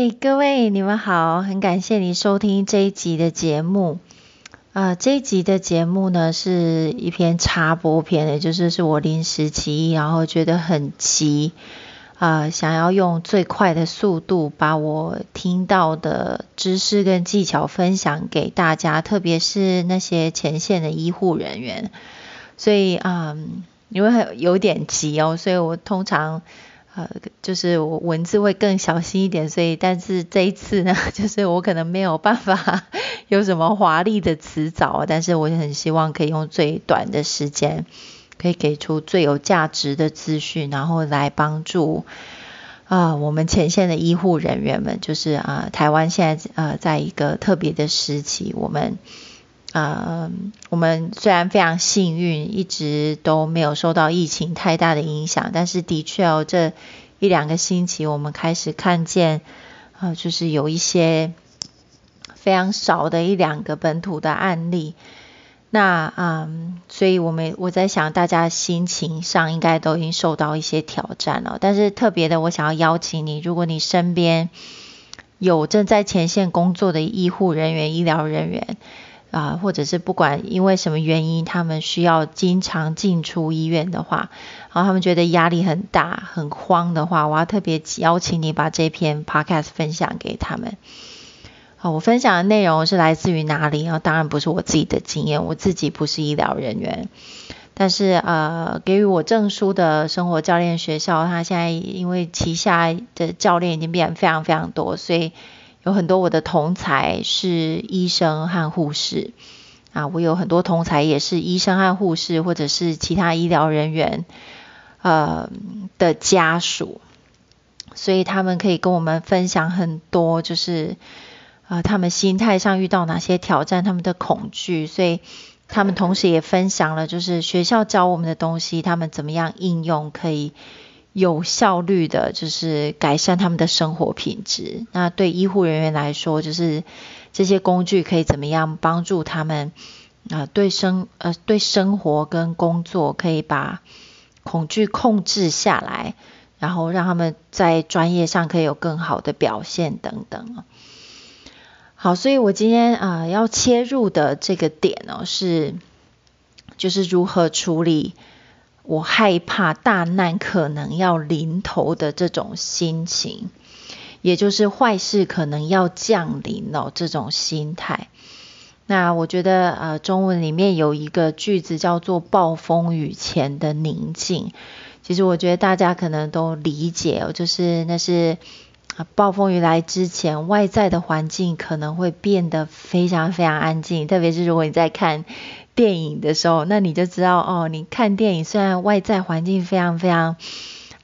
嗨，各位你们好，很感谢你收听这一集的节目。啊、这一集的节目呢是一篇插播片，也就是是我临时起意，然后觉得很急，啊、想要用最快的速度把我听到的知识跟技巧分享给大家，特别是那些前线的医护人员。所以啊、因为有点急哦，所以我通常。呃，就是我文字会更小心一点，所以但是这一次呢，就是我可能没有办法 有什么华丽的词藻，但是我也很希望可以用最短的时间，可以给出最有价值的资讯，然后来帮助啊、我们前线的医护人员们，就是啊、台湾现在呃在一个特别的时期，我们。呃，我们虽然非常幸运，一直都没有受到疫情太大的影响，但是的确哦，这一两个星期我们开始看见，呃，就是有一些非常少的一两个本土的案例。那嗯，所以我们我在想，大家心情上应该都已经受到一些挑战了。但是特别的，我想要邀请你，如果你身边有正在前线工作的医护人员、医疗人员。啊，或者是不管因为什么原因，他们需要经常进出医院的话，然后他们觉得压力很大、很慌的话，我要特别邀请你把这篇 podcast 分享给他们。好，我分享的内容是来自于哪里啊？当然不是我自己的经验，我自己不是医疗人员，但是呃，给予我证书的生活教练学校，他现在因为旗下的教练已经变得非常非常多，所以。有很多我的同才是医生和护士啊，我有很多同才也是医生和护士，或者是其他医疗人员呃的家属，所以他们可以跟我们分享很多，就是呃他们心态上遇到哪些挑战，他们的恐惧，所以他们同时也分享了，就是学校教我们的东西，他们怎么样应用可以。有效率的，就是改善他们的生活品质。那对医护人员来说，就是这些工具可以怎么样帮助他们啊、对生呃对生活跟工作可以把恐惧控制下来，然后让他们在专业上可以有更好的表现等等。好，所以我今天啊、要切入的这个点、哦，是就是如何处理。我害怕大难可能要临头的这种心情，也就是坏事可能要降临了这种心态。那我觉得呃，中文里面有一个句子叫做“暴风雨前的宁静”。其实我觉得大家可能都理解哦，就是那是，暴风雨来之前，外在的环境可能会变得非常非常安静，特别是如果你在看。电影的时候，那你就知道哦。你看电影，虽然外在环境非常非常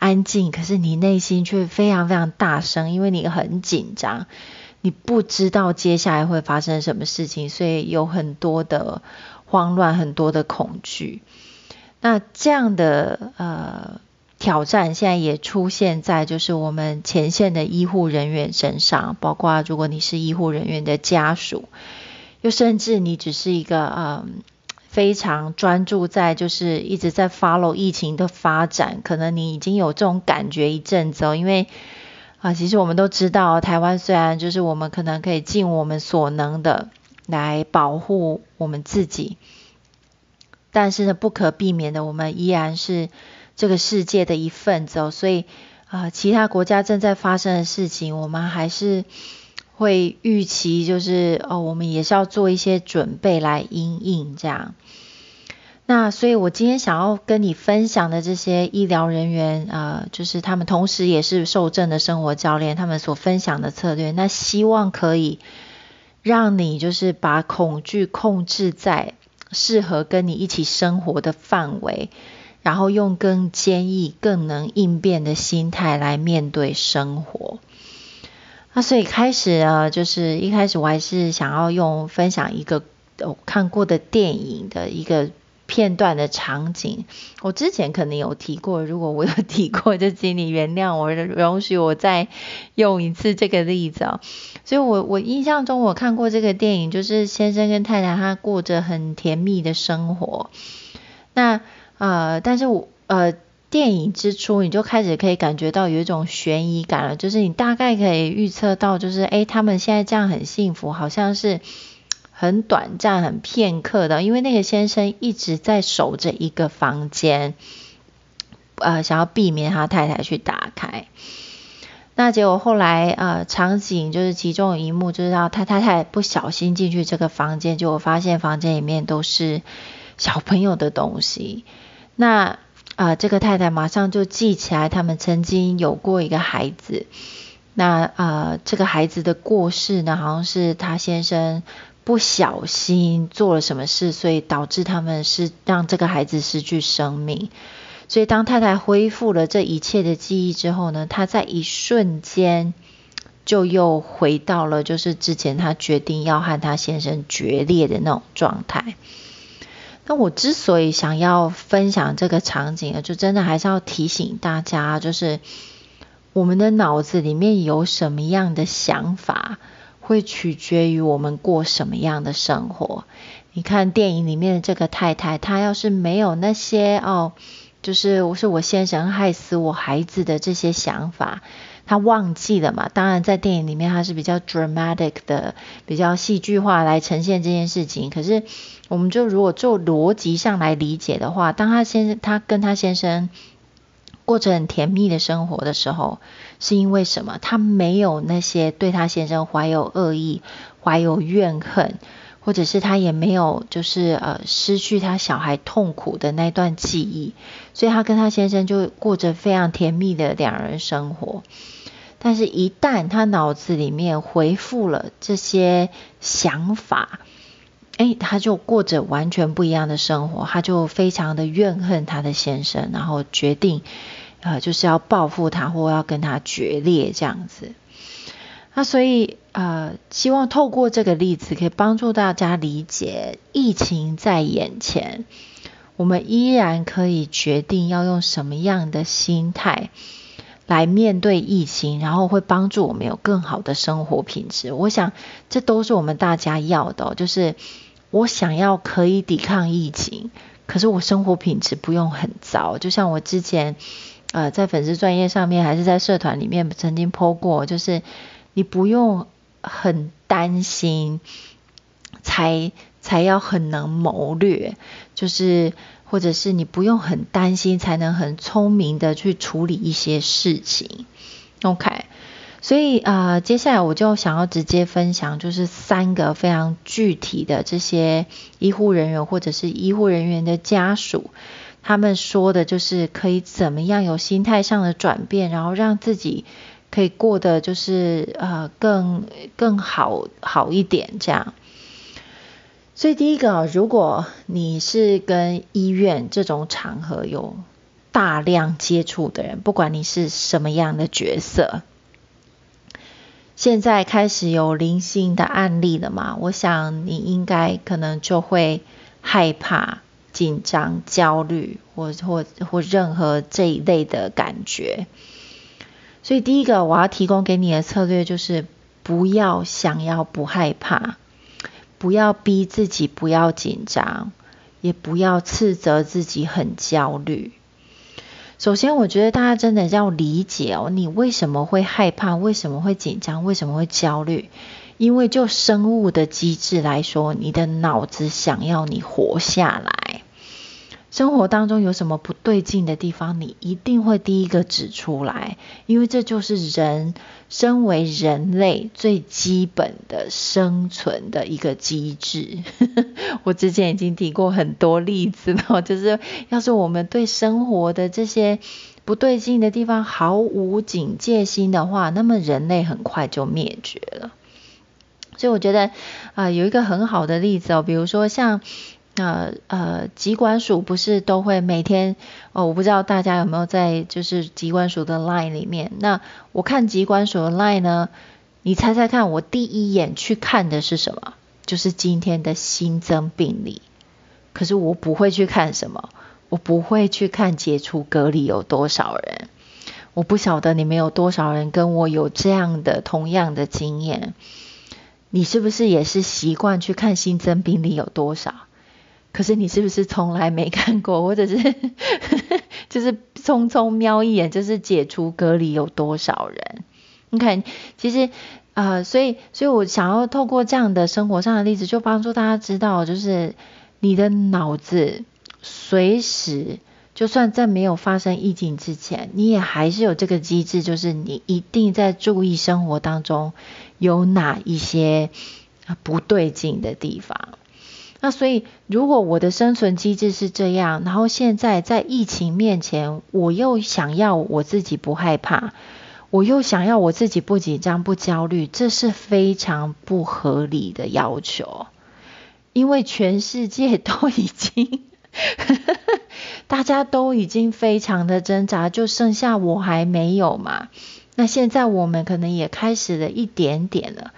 安静，可是你内心却非常非常大声，因为你很紧张，你不知道接下来会发生什么事情，所以有很多的慌乱，很多的恐惧。那这样的呃挑战，现在也出现在就是我们前线的医护人员身上，包括如果你是医护人员的家属，又甚至你只是一个嗯。非常专注在就是一直在 follow 疫情的发展，可能你已经有这种感觉一阵子哦，因为啊，其实我们都知道，台湾虽然就是我们可能可以尽我们所能的来保护我们自己，但是呢，不可避免的，我们依然是这个世界的一份子哦，所以啊，其他国家正在发生的事情，我们还是。会预期就是哦，我们也是要做一些准备来因应这样。那所以我今天想要跟你分享的这些医疗人员啊、呃，就是他们同时也是受证的生活教练，他们所分享的策略，那希望可以让你就是把恐惧控制在适合跟你一起生活的范围，然后用更坚毅、更能应变的心态来面对生活。那所以开始呢，就是一开始我还是想要用分享一个我看过的电影的一个片段的场景。我之前可能有提过，如果我有提过，就请你原谅我，容许我再用一次这个例子哦。所以我我印象中我看过这个电影，就是先生跟太太他过着很甜蜜的生活。那呃，但是我呃。电影之初，你就开始可以感觉到有一种悬疑感了，就是你大概可以预测到，就是诶，他们现在这样很幸福，好像是很短暂、很片刻的，因为那个先生一直在守着一个房间，呃，想要避免他太太去打开。那结果后来，呃，场景就是其中一幕，就是他太太不小心进去这个房间，结果发现房间里面都是小朋友的东西。那啊、呃，这个太太马上就记起来，他们曾经有过一个孩子。那啊、呃，这个孩子的过世呢，好像是他先生不小心做了什么事，所以导致他们是让这个孩子失去生命。所以，当太太恢复了这一切的记忆之后呢，她在一瞬间就又回到了就是之前她决定要和她先生决裂的那种状态。那我之所以想要分享这个场景，就真的还是要提醒大家，就是我们的脑子里面有什么样的想法，会取决于我们过什么样的生活。你看电影里面的这个太太，她要是没有那些哦。就是我是我先生害死我孩子的这些想法，他忘记了嘛？当然，在电影里面他是比较 dramatic 的，比较戏剧化来呈现这件事情。可是，我们就如果做逻辑上来理解的话，当他先生他跟他先生过着很甜蜜的生活的时候，是因为什么？他没有那些对他先生怀有恶意、怀有怨恨。或者是他也没有，就是呃失去他小孩痛苦的那段记忆，所以他跟他先生就过着非常甜蜜的两人生活。但是，一旦他脑子里面回复了这些想法，诶，他就过着完全不一样的生活，他就非常的怨恨他的先生，然后决定呃就是要报复他，或要跟他决裂这样子。那所以，呃，希望透过这个例子，可以帮助大家理解，疫情在眼前，我们依然可以决定要用什么样的心态来面对疫情，然后会帮助我们有更好的生活品质。我想，这都是我们大家要的，就是我想要可以抵抗疫情，可是我生活品质不用很糟。就像我之前，呃，在粉丝专业上面，还是在社团里面曾经 po 过，就是。你不用很担心，才才要很能谋略，就是或者是你不用很担心，才能很聪明的去处理一些事情。OK，所以啊、接下来我就想要直接分享，就是三个非常具体的这些医护人员或者是医护人员的家属，他们说的就是可以怎么样有心态上的转变，然后让自己。可以过得就是呃更更好好一点这样，所以第一个，如果你是跟医院这种场合有大量接触的人，不管你是什么样的角色，现在开始有零星的案例了嘛？我想你应该可能就会害怕、紧张、焦虑，或或或任何这一类的感觉。所以第一个我要提供给你的策略就是，不要想要不害怕，不要逼自己不要紧张，也不要斥责自己很焦虑。首先，我觉得大家真的要理解哦，你为什么会害怕？为什么会紧张？为什么会焦虑？因为就生物的机制来说，你的脑子想要你活下来。生活当中有什么不对劲的地方，你一定会第一个指出来，因为这就是人身为人类最基本的生存的一个机制。我之前已经提过很多例子了，就是要是我们对生活的这些不对劲的地方毫无警戒心的话，那么人类很快就灭绝了。所以我觉得啊、有一个很好的例子哦，比如说像。那呃，疾管署不是都会每天哦？我不知道大家有没有在就是疾管署的 line 里面。那我看疾管署的 line 呢，你猜猜看，我第一眼去看的是什么？就是今天的新增病例。可是我不会去看什么，我不会去看解除隔离有多少人。我不晓得你们有多少人跟我有这样的同样的经验。你是不是也是习惯去看新增病例有多少？可是你是不是从来没看过，或者是 就是匆匆瞄一眼，就是解除隔离有多少人？你看，其实呃，所以所以我想要透过这样的生活上的例子，就帮助大家知道，就是你的脑子随时。就算在没有发生疫情之前，你也还是有这个机制，就是你一定在注意生活当中有哪一些不对劲的地方。那所以，如果我的生存机制是这样，然后现在在疫情面前，我又想要我自己不害怕，我又想要我自己不紧张、不焦虑，这是非常不合理的要求，因为全世界都已经。大家都已经非常的挣扎，就剩下我还没有嘛。那现在我们可能也开始了一点点了。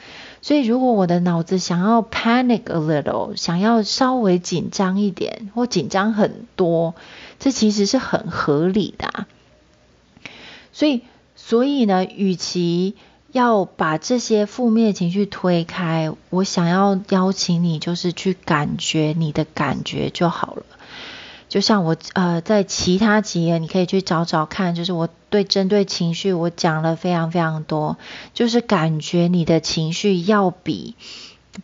所以如果我的脑子想要 panic a little，想要稍微紧张一点，或紧张很多，这其实是很合理的啊。所以，所以呢，与其要把这些负面情绪推开，我想要邀请你，就是去感觉你的感觉就好了。就像我呃，在其他集你可以去找找看，就是我对针对情绪我讲了非常非常多，就是感觉你的情绪要比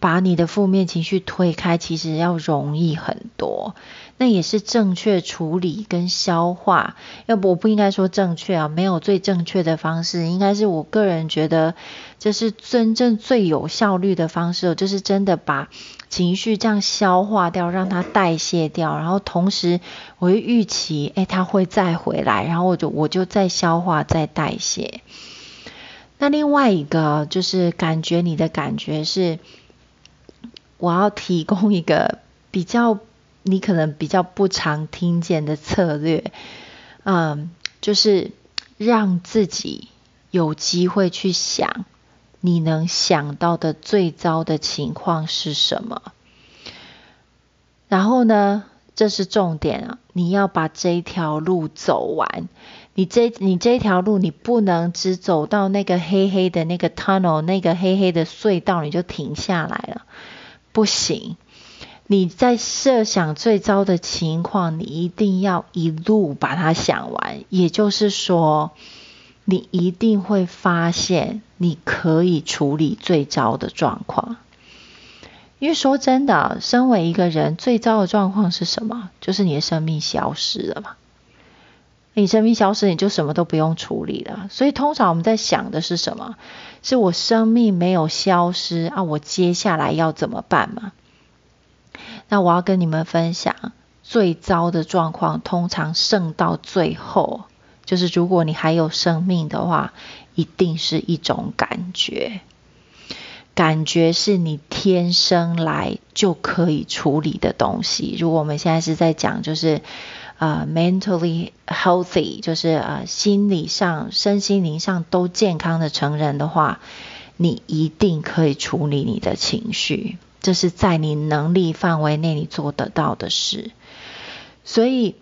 把你的负面情绪推开，其实要容易很多。那也是正确处理跟消化，要不我不应该说正确啊，没有最正确的方式，应该是我个人觉得这是真正最有效率的方式，就是真的把情绪这样消化掉，让它代谢掉，然后同时我会预期，哎，它会再回来，然后我就我就再消化再代谢。那另外一个就是感觉你的感觉是，我要提供一个比较。你可能比较不常听见的策略，嗯，就是让自己有机会去想，你能想到的最糟的情况是什么？然后呢，这是重点啊，你要把这条路走完。你这你这条路，你不能只走到那个黑黑的那个 tunnel，那个黑黑的隧道，你就停下来了，不行。你在设想最糟的情况，你一定要一路把它想完。也就是说，你一定会发现你可以处理最糟的状况。因为说真的，身为一个人，最糟的状况是什么？就是你的生命消失了嘛。你生命消失，你就什么都不用处理了。所以通常我们在想的是什么？是我生命没有消失啊，我接下来要怎么办嘛？那我要跟你们分享，最糟的状况通常剩到最后，就是如果你还有生命的话，一定是一种感觉。感觉是你天生来就可以处理的东西。如果我们现在是在讲，就是呃，mentally healthy，就是呃，心理上、身心灵上都健康的成人的话，你一定可以处理你的情绪。这是在你能力范围内你做得到的事，所以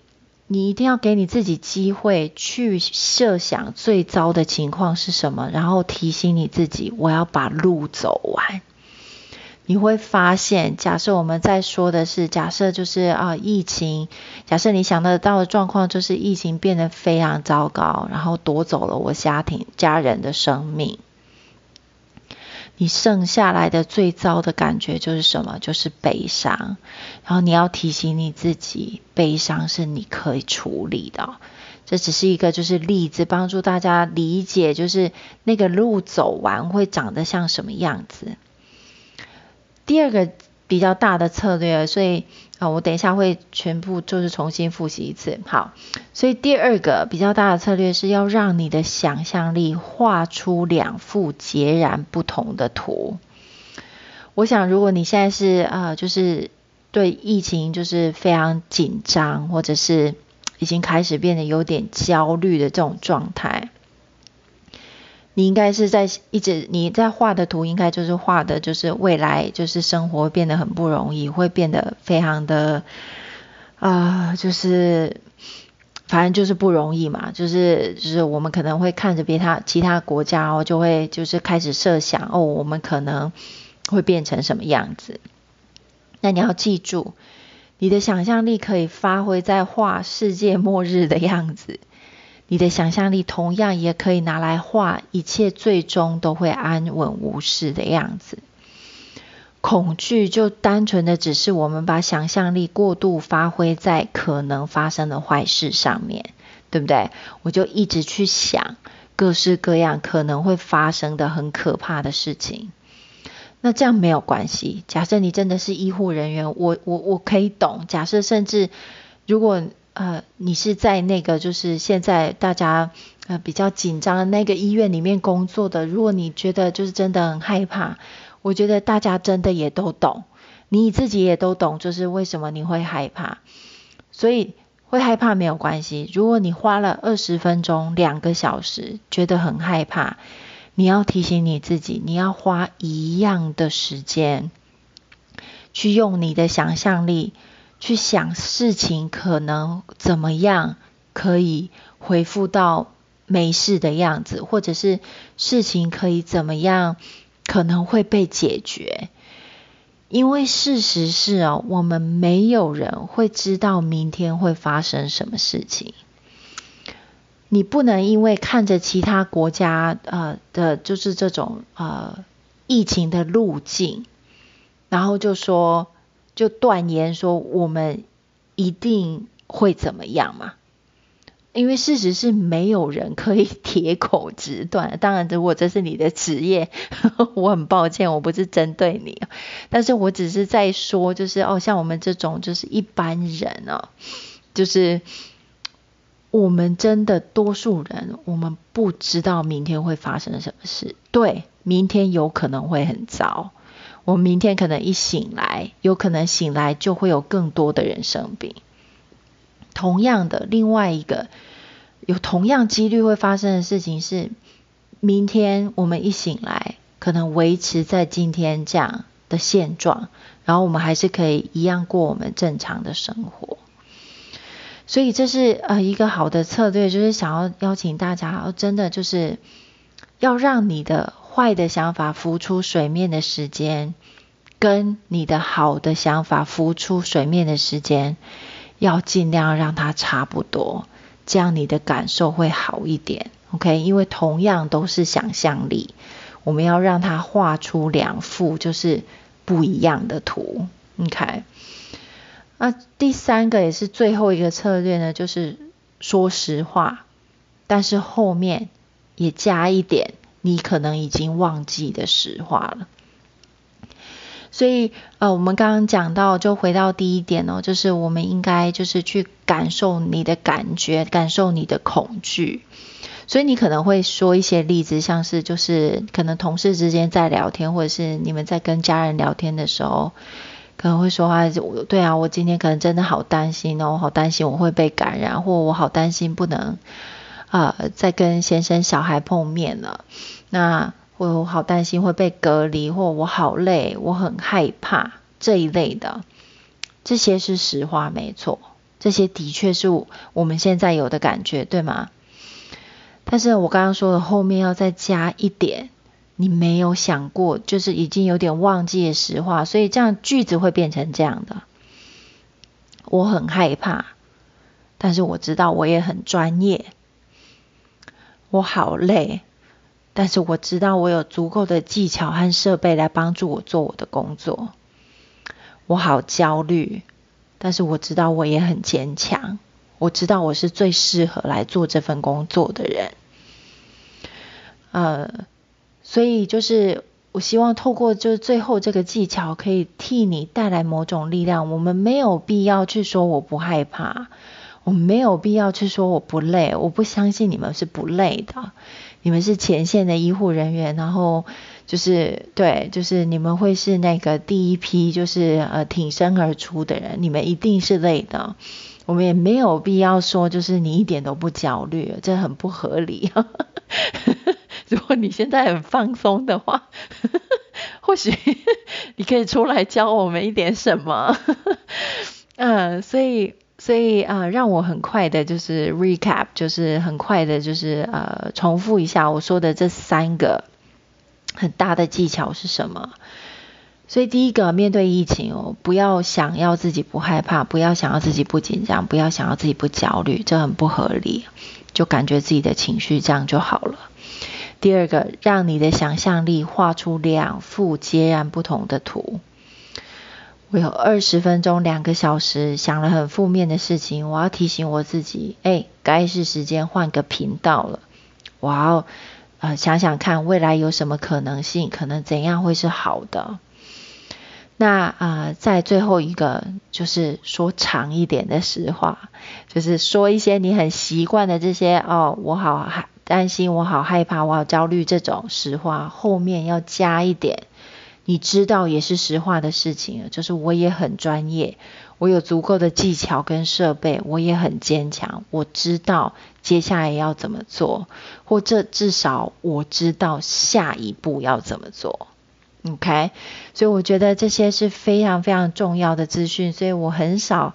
你一定要给你自己机会去设想最糟的情况是什么，然后提醒你自己，我要把路走完。你会发现，假设我们在说的是，假设就是啊，疫情，假设你想得到的状况就是疫情变得非常糟糕，然后夺走了我家庭家人的生命。你剩下来的最糟的感觉就是什么？就是悲伤。然后你要提醒你自己，悲伤是你可以处理的。这只是一个就是例子，帮助大家理解，就是那个路走完会长得像什么样子。第二个。比较大的策略，所以啊，我等一下会全部就是重新复习一次。好，所以第二个比较大的策略是要让你的想象力画出两幅截然不同的图。我想，如果你现在是啊，就是对疫情就是非常紧张，或者是已经开始变得有点焦虑的这种状态。你应该是在一直你在画的图，应该就是画的，就是未来就是生活变得很不容易，会变得非常的啊、就是反正就是不容易嘛，就是就是我们可能会看着别他其他国家哦，就会就是开始设想哦，我们可能会变成什么样子。那你要记住，你的想象力可以发挥在画世界末日的样子。你的想象力同样也可以拿来画一切最终都会安稳无事的样子。恐惧就单纯的只是我们把想象力过度发挥在可能发生的坏事上面，对不对？我就一直去想各式各样可能会发生的很可怕的事情。那这样没有关系。假设你真的是医护人员，我我我可以懂。假设甚至如果呃你是在那个就是现在大家呃比较紧张的那个医院里面工作的，如果你觉得就是真的很害怕。我觉得大家真的也都懂，你自己也都懂，就是为什么你会害怕。所以会害怕没有关系。如果你花了二十分钟、两个小时，觉得很害怕，你要提醒你自己，你要花一样的时间，去用你的想象力去想事情可能怎么样可以恢复到没事的样子，或者是事情可以怎么样。可能会被解决，因为事实是哦，我们没有人会知道明天会发生什么事情。你不能因为看着其他国家呃的，就是这种呃疫情的路径，然后就说就断言说我们一定会怎么样嘛。因为事实是没有人可以铁口直断。当然，如果这是你的职业，我很抱歉，我不是针对你，但是我只是在说，就是哦，像我们这种就是一般人哦，就是我们真的多数人，我们不知道明天会发生什么事。对，明天有可能会很糟。我明天可能一醒来，有可能醒来就会有更多的人生病。同样的，另外一个有同样几率会发生的事情是，明天我们一醒来，可能维持在今天这样的现状，然后我们还是可以一样过我们正常的生活。所以这是呃一个好的策略，就是想要邀请大家，真的就是要让你的坏的想法浮出水面的时间，跟你的好的想法浮出水面的时间。要尽量让它差不多，这样你的感受会好一点。OK，因为同样都是想象力，我们要让它画出两幅就是不一样的图。OK，那第三个也是最后一个策略呢，就是说实话，但是后面也加一点你可能已经忘记的实话了。所以，呃，我们刚刚讲到，就回到第一点哦，就是我们应该就是去感受你的感觉，感受你的恐惧。所以你可能会说一些例子，像是就是可能同事之间在聊天，或者是你们在跟家人聊天的时候，可能会说啊，对啊，我今天可能真的好担心哦，好担心我会被感染，或我好担心不能，呃，在跟先生小孩碰面了。那我好担心会被隔离，或我好累，我很害怕这一类的，这些是实话，没错，这些的确是我们现在有的感觉，对吗？但是我刚刚说的后面要再加一点，你没有想过，就是已经有点忘记实话，所以这样句子会变成这样的：我很害怕，但是我知道我也很专业，我好累。但是我知道我有足够的技巧和设备来帮助我做我的工作。我好焦虑，但是我知道我也很坚强。我知道我是最适合来做这份工作的人。呃，所以就是我希望透过就是最后这个技巧，可以替你带来某种力量。我们没有必要去说我不害怕，我们没有必要去说我不累。我不相信你们是不累的。你们是前线的医护人员，然后就是对，就是你们会是那个第一批，就是呃挺身而出的人，你们一定是累的。我们也没有必要说，就是你一点都不焦虑，这很不合理。如果你现在很放松的话，或许你可以出来教我们一点什么。嗯，所以。所以啊、让我很快的，就是 recap，就是很快的，就是呃，重复一下我说的这三个很大的技巧是什么。所以第一个，面对疫情哦，不要想要自己不害怕，不要想要自己不紧张，不要想要自己不焦虑，这很不合理。就感觉自己的情绪这样就好了。第二个，让你的想象力画出两幅截然不同的图。我有二十分钟、两个小时想了很负面的事情，我要提醒我自己，哎，该是时间换个频道了。我要呃想想看未来有什么可能性，可能怎样会是好的。那啊、呃，在最后一个就是说长一点的实话，就是说一些你很习惯的这些哦，我好害担心，我好害怕，我好焦虑这种实话，后面要加一点，你知道也是实话的事情，就是我也很专业，我有足够的技巧跟设备，我也很坚强，我知道接下来要怎么做，或者至少我知道下一步要怎么做。OK，所以我觉得这些是非常非常重要的资讯，所以我很少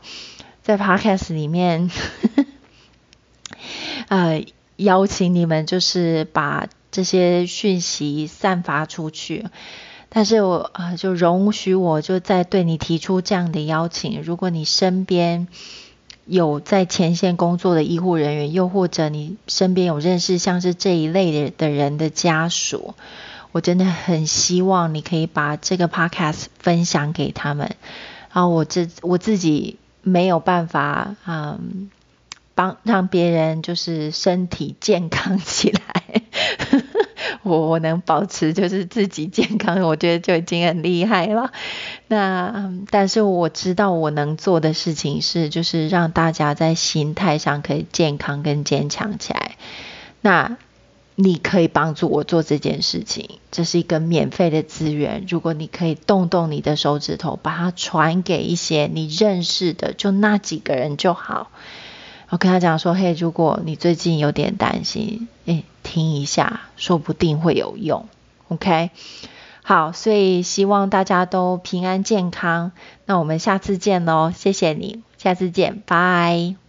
在 Podcast 里面，呃，邀请你们就是把这些讯息散发出去。但是我啊、就容许我就再对你提出这样的邀请：如果你身边有在前线工作的医护人员，又或者你身边有认识像是这一类的的人的家属。我真的很希望你可以把这个 podcast 分享给他们，然后我这我自己没有办法，嗯，帮让别人就是身体健康起来，我我能保持就是自己健康，我觉得就已经很厉害了。那但是我知道我能做的事情是，就是让大家在心态上可以健康跟坚强起来。那。你可以帮助我做这件事情，这是一个免费的资源。如果你可以动动你的手指头，把它传给一些你认识的，就那几个人就好。我跟他讲说：“嘿，如果你最近有点担心，诶，听一下，说不定会有用。”OK，好，所以希望大家都平安健康。那我们下次见喽，谢谢你，下次见，拜。